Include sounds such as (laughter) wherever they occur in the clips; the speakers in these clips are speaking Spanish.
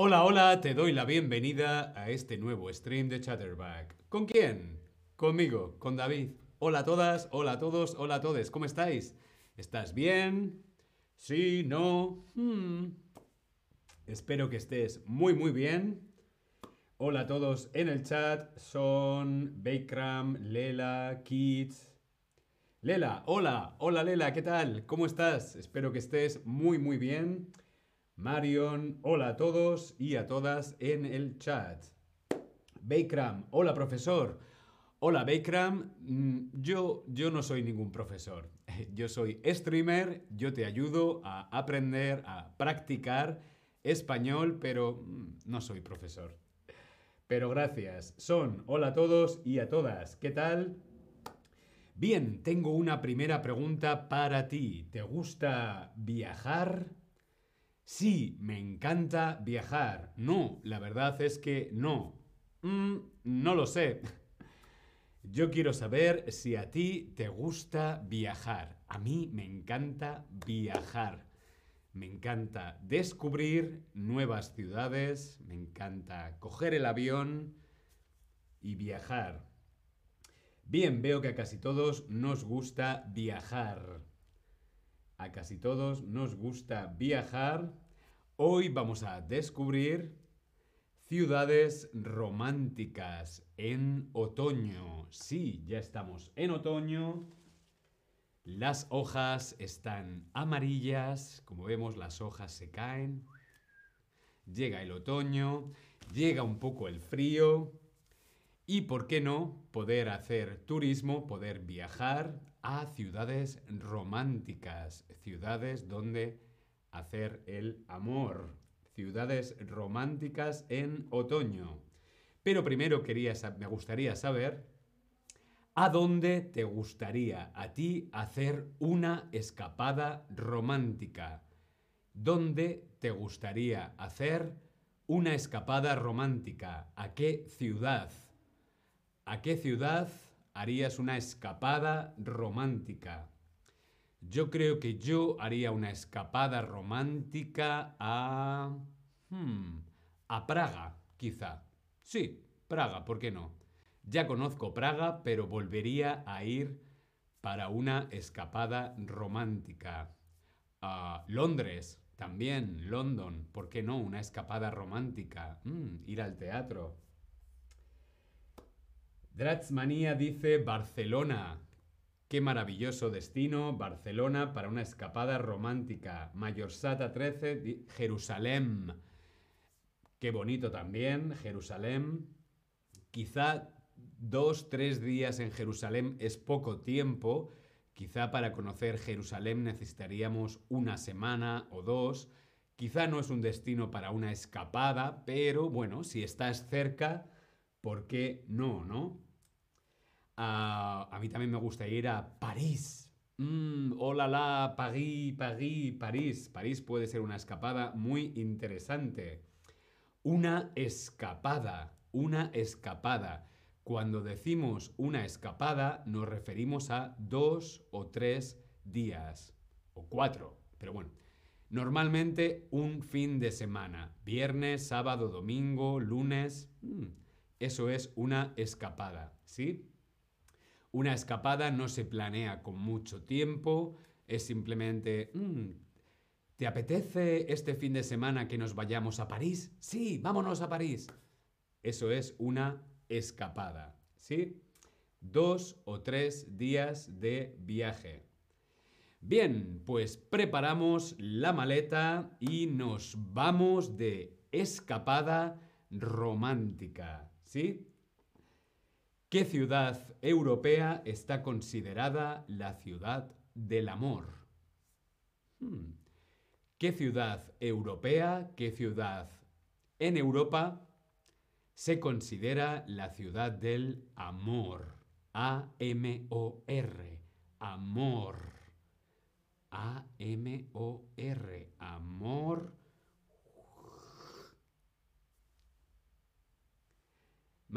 Hola, hola, te doy la bienvenida a este nuevo stream de Chatterback. ¿Con quién? Conmigo, con David. Hola a todas, hola a todos, hola a todos, ¿cómo estáis? ¿Estás bien? Sí, no. Hmm. Espero que estés muy, muy bien. Hola a todos en el chat. Son Bakram, Lela, Kids. Lela, hola, hola Lela, ¿qué tal? ¿Cómo estás? Espero que estés muy, muy bien. Marion, hola a todos y a todas en el chat. Bakram, hola profesor. Hola Bakram, mm, yo, yo no soy ningún profesor. (laughs) Yo soy streamer, yo te ayudo a aprender, a practicar español, pero mm, no soy profesor. Pero gracias. Son, hola a todos y a todas. ¿Qué tal? Bien, tengo una primera pregunta para ti. ¿Te gusta viajar? Sí, me encanta viajar. No, la verdad es que no. Mm, no lo sé. (laughs) Yo quiero saber si a ti te gusta viajar. A mí me encanta viajar. Me encanta descubrir nuevas ciudades, me encanta coger el avión y viajar. Bien, veo que a casi todos nos gusta viajar. A casi todos nos gusta viajar. Hoy vamos a descubrir ciudades románticas en otoño. Sí, ya estamos en otoño. Las hojas están amarillas, como vemos las hojas se caen. Llega el otoño, llega un poco el frío y, ¿por qué no?, poder hacer turismo, poder viajar a ciudades románticas, ciudades donde hacer el amor, ciudades románticas en otoño. Pero primero me gustaría saber ¿A dónde te gustaría a ti hacer una escapada romántica? ¿Dónde te gustaría hacer una escapada romántica? ¿A qué ciudad? ¿A qué ciudad harías una escapada romántica? Yo creo que yo haría una escapada romántica a... Hmm, a Praga, quizá. Sí, Praga, ¿por qué no? Ya conozco Praga, pero volvería a ir para una escapada romántica. a Londres, también, London, ¿por qué no? Una escapada romántica. Mm, ir al teatro. Dratzmanía dice Barcelona. Qué maravilloso destino, Barcelona, para una escapada romántica. Mayorsata 13, Jerusalén. Qué bonito también, Jerusalén. Quizá dos, tres días en Jerusalén es poco tiempo. Quizá para conocer Jerusalén necesitaríamos una semana o dos. Quizá no es un destino para una escapada, pero bueno, si estás cerca, ¿por qué no, no? Ah, a mí también me gusta ir a París. Mm, París, París, París. París puede ser una escapada muy interesante. Una escapada, una escapada. Cuando decimos una escapada nos referimos a dos o tres días, o cuatro, pero bueno, normalmente un fin de semana, viernes, sábado, domingo, lunes, mm, eso es una escapada, ¿sí? Una escapada no se planea con mucho tiempo, es simplemente, mm, ¿te apetece este fin de semana que nos vayamos a París? Sí, vámonos a París. Eso es una escapada, ¿sí? Dos o tres días de viaje. Bien, pues preparamos la maleta y nos vamos de escapada romántica, ¿sí? ¿Qué ciudad europea está considerada la ciudad del amor? Hmm. ¿Qué ciudad europea, qué ciudad en Europa se considera la ciudad del amor. A-M-O-R. Amor. A-M-O-R. Amor.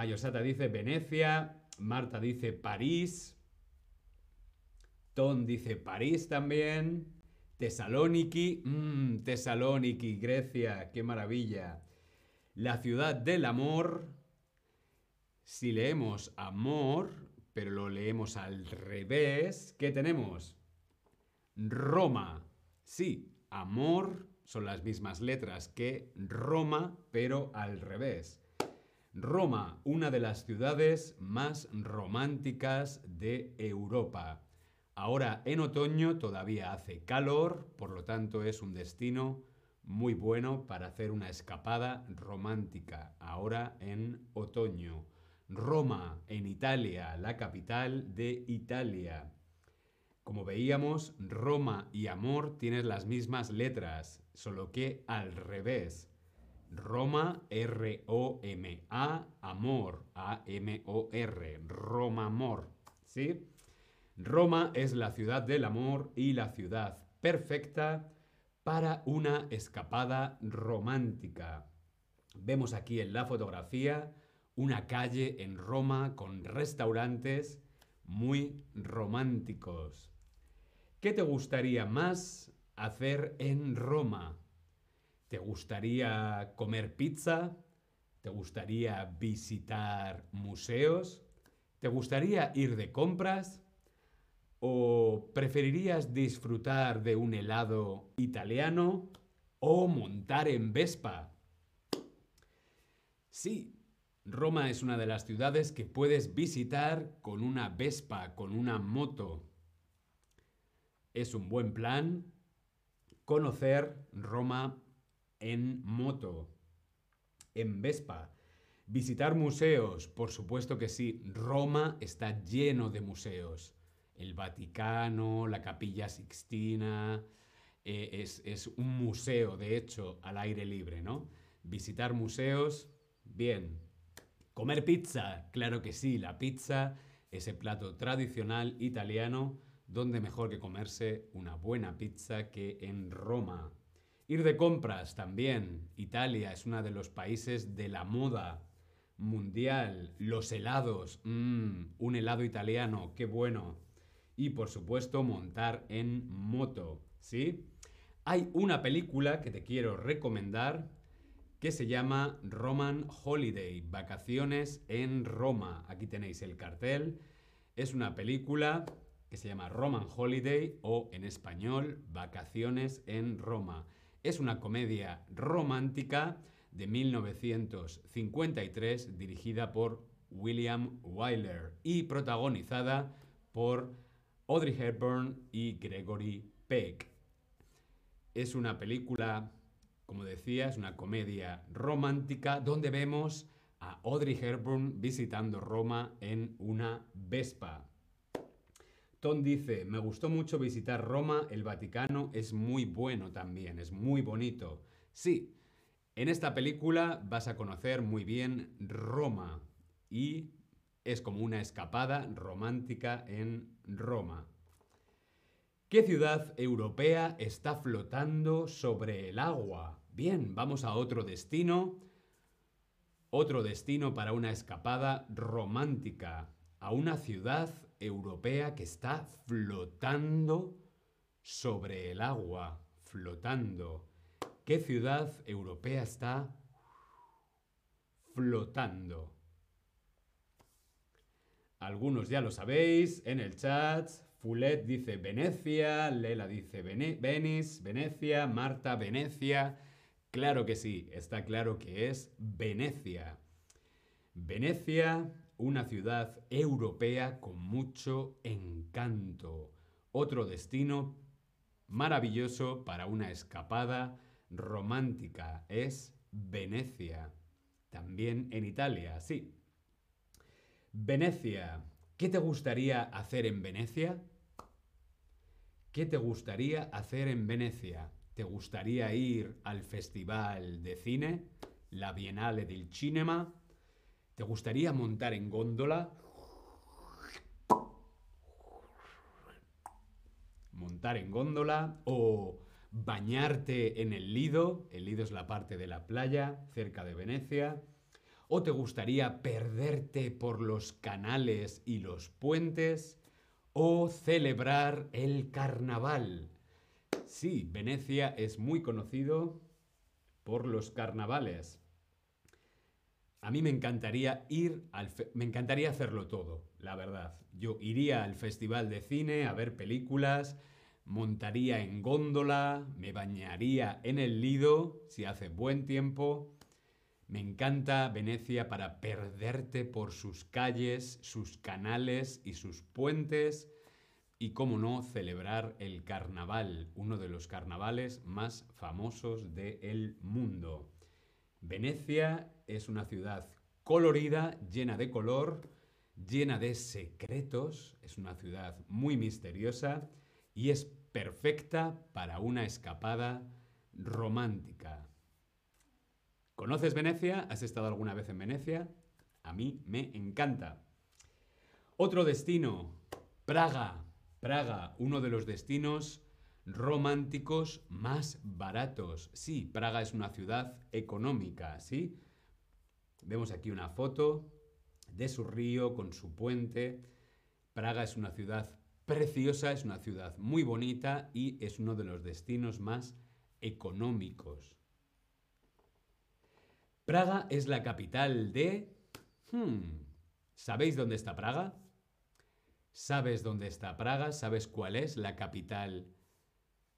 Mayosata dice Venecia. Marta dice París. Ton dice París también. Tesalóniki. Mmm, Grecia. Qué maravilla. La ciudad del amor. Si leemos amor, pero lo leemos al revés, ¿qué tenemos? Roma. Sí, amor son las mismas letras que Roma, pero al revés. Roma, una de las ciudades más románticas de Europa. Ahora en otoño todavía hace calor, por lo tanto es un destino muy bueno para hacer una escapada romántica. Ahora en otoño. Roma, en Italia, la capital de Italia. Como veíamos, Roma y amor tienen las mismas letras, solo que al revés. Roma, R-O-M-A, amor, A-M-O-R, Roma, amor. ¿Sí? Roma es la ciudad del amor y la ciudad perfecta para una escapada romántica. Vemos aquí en la fotografía una calle en Roma con restaurantes muy románticos. ¿Qué te gustaría más hacer en Roma? ¿Te gustaría comer pizza? ¿Te gustaría visitar museos? ¿Te gustaría ir de compras? ¿O preferirías disfrutar de un helado italiano o montar en Vespa? Sí, Roma es una de las ciudades que puedes visitar con una Vespa, con una moto. Es un buen plan conocer Roma en moto, en Vespa. Visitar museos, por supuesto que sí. Roma está lleno de museos. El Vaticano, la Capilla Sixtina, eh, es, es un museo, de hecho, al aire libre, ¿no? Visitar museos, bien. Comer pizza, claro que sí, la pizza, ese plato tradicional italiano, donde mejor que comerse una buena pizza que en Roma. Ir de compras también. Italia es uno de los países de la moda mundial. Los helados. Mmm, un helado italiano, qué bueno. Y por supuesto montar en moto. ¿Sí? Hay una película que te quiero recomendar que se llama Roman Holiday, Vacaciones en Roma. Aquí tenéis el cartel. Es una película que se llama Roman Holiday o en español Vacaciones en Roma. Es una comedia romántica de 1953 dirigida por William Wyler y protagonizada por Audrey Hepburn y Gregory Peck. Es una película, como decía, es una comedia romántica donde vemos a Audrey Hepburn visitando Roma en una Vespa. Tom dice, me gustó mucho visitar Roma, el Vaticano es muy bueno también, es muy bonito. Sí, en esta película vas a conocer muy bien Roma y es como una escapada romántica en Roma. ¿Qué ciudad europea está flotando sobre el agua? Bien, vamos a otro destino. Otro destino para una escapada romántica a una ciudad europea que está flotando sobre el agua, flotando. ¿Qué ciudad europea está flotando? Algunos ya lo sabéis en el chat. Fulet dice Venecia, Lela dice Venice, Venecia, Marta, Venecia. Claro que sí, está claro que es Venecia. Venecia una ciudad europea con mucho encanto. Otro destino maravilloso para una escapada romántica es Venecia. También en Italia, sí. Venecia. ¿Qué te gustaría hacer en Venecia? ¿Qué te gustaría hacer en Venecia? ¿Te gustaría ir al Festival de Cine, la Bienale del Cinema? ¿Te gustaría montar en góndola? Montar en góndola o bañarte en el Lido. El Lido es la parte de la playa cerca de Venecia. ¿O te gustaría perderte por los canales y los puentes? ¿O celebrar el carnaval? Sí, Venecia es muy conocido por los carnavales. A mí me encantaría ir al... Me encantaría hacerlo todo, la verdad. Yo iría al festival de cine a ver películas, montaría en góndola, me bañaría en el Lido si hace buen tiempo. Me encanta Venecia para perderte por sus calles, sus canales y sus puentes y, cómo no, celebrar el carnaval, uno de los carnavales más famosos del mundo. Venecia es una ciudad colorida, llena de color, llena de secretos, es una ciudad muy misteriosa y es perfecta para una escapada romántica. ¿Conoces Venecia? ¿Has estado alguna vez en Venecia? A mí me encanta. Otro destino, Praga. Praga, uno de los destinos románticos más baratos. Sí, Praga es una ciudad económica, ¿sí? Vemos aquí una foto de su río con su puente. Praga es una ciudad preciosa, es una ciudad muy bonita y es uno de los destinos más económicos. Praga es la capital de... Hmm, ¿Sabéis dónde está Praga? ¿Sabes dónde está Praga? ¿Sabes cuál es la capital?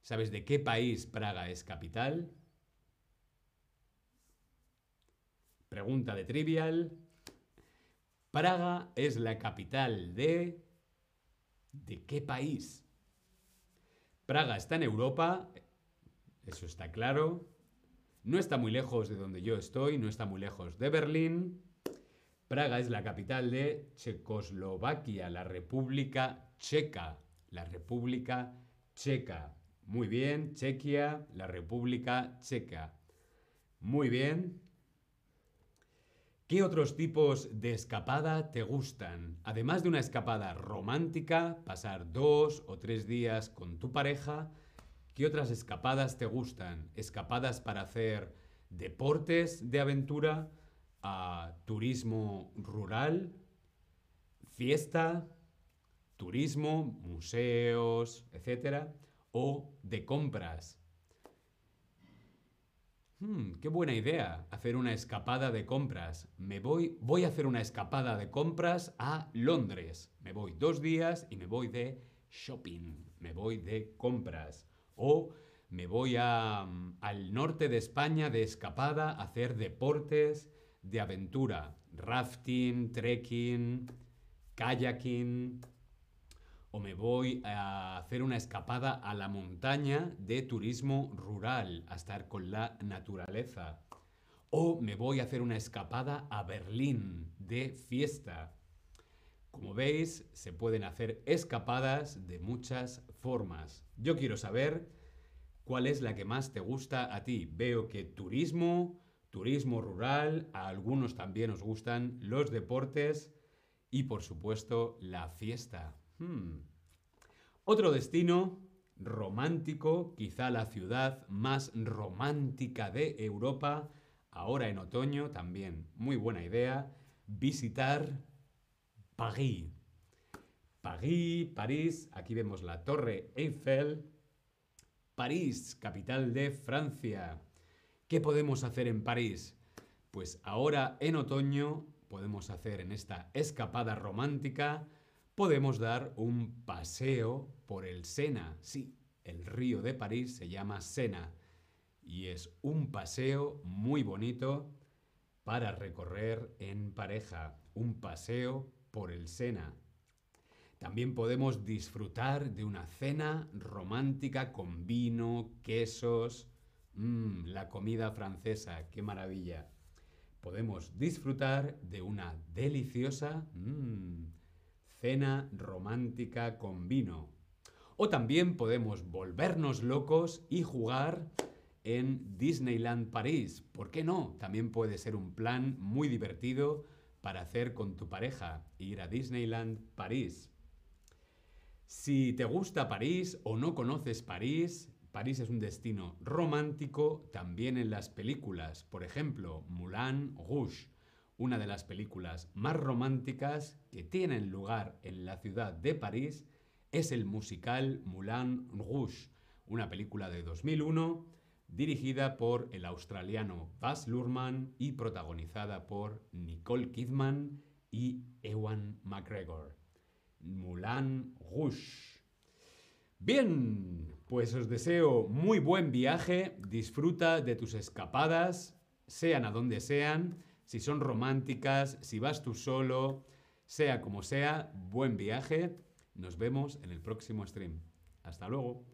¿Sabes de qué país Praga es capital? Pregunta de trivial. Praga es la capital de... ¿De qué país? Praga está en Europa, eso está claro. No está muy lejos de donde yo estoy, no está muy lejos de Berlín. Praga es la capital de Checoslovaquia, la República Checa. La República Checa. Muy bien, Chequia, la República Checa. Muy bien. ¿Qué otros tipos de escapada te gustan? Además de una escapada romántica, pasar dos o tres días con tu pareja, ¿qué otras escapadas te gustan? ¿Escapadas para hacer deportes de aventura? turismo rural, fiesta, turismo, museos, etc. O de compras. Hmm, qué buena idea, hacer una escapada de compras. Me voy, voy a hacer una escapada de compras a Londres. Me voy dos días y me voy de shopping, me voy de compras. O me voy a, al norte de España de escapada a hacer deportes de aventura, rafting, trekking, kayaking, o me voy a hacer una escapada a la montaña de turismo rural, a estar con la naturaleza. O me voy a hacer una escapada a Berlín de fiesta. Como veis, se pueden hacer escapadas de muchas formas. Yo quiero saber cuál es la que más te gusta a ti. Veo que turismo, turismo rural, a algunos también os gustan los deportes y por supuesto la fiesta. Hmm. Otro destino romántico, quizá la ciudad más romántica de Europa, ahora en otoño también, muy buena idea, visitar París. París, París, aquí vemos la Torre Eiffel. París, capital de Francia. ¿Qué podemos hacer en París? Pues ahora en otoño podemos hacer en esta escapada romántica, podemos dar un paseo por el Sena. Sí, el río de París se llama Sena y es un paseo muy bonito para recorrer en pareja, un paseo por el Sena. También podemos disfrutar de una cena romántica con vino, quesos, Mmm, la comida francesa, qué maravilla. Podemos disfrutar de una deliciosa mmm, cena romántica con vino. O también podemos volvernos locos y jugar en Disneyland París. ¿Por qué no? También puede ser un plan muy divertido para hacer con tu pareja, ir a Disneyland París. Si te gusta París o no conoces París, París es un destino romántico también en las películas. Por ejemplo, Moulin Rouge, una de las películas más románticas que tienen lugar en la ciudad de París, es el musical Moulin Rouge, una película de 2001 dirigida por el australiano Baz Luhrmann y protagonizada por Nicole Kidman y Ewan McGregor. Moulin Rouge. Bien, pues os deseo muy buen viaje, disfruta de tus escapadas, sean a donde sean, si son románticas, si vas tú solo, sea como sea, buen viaje. Nos vemos en el próximo stream. Hasta luego.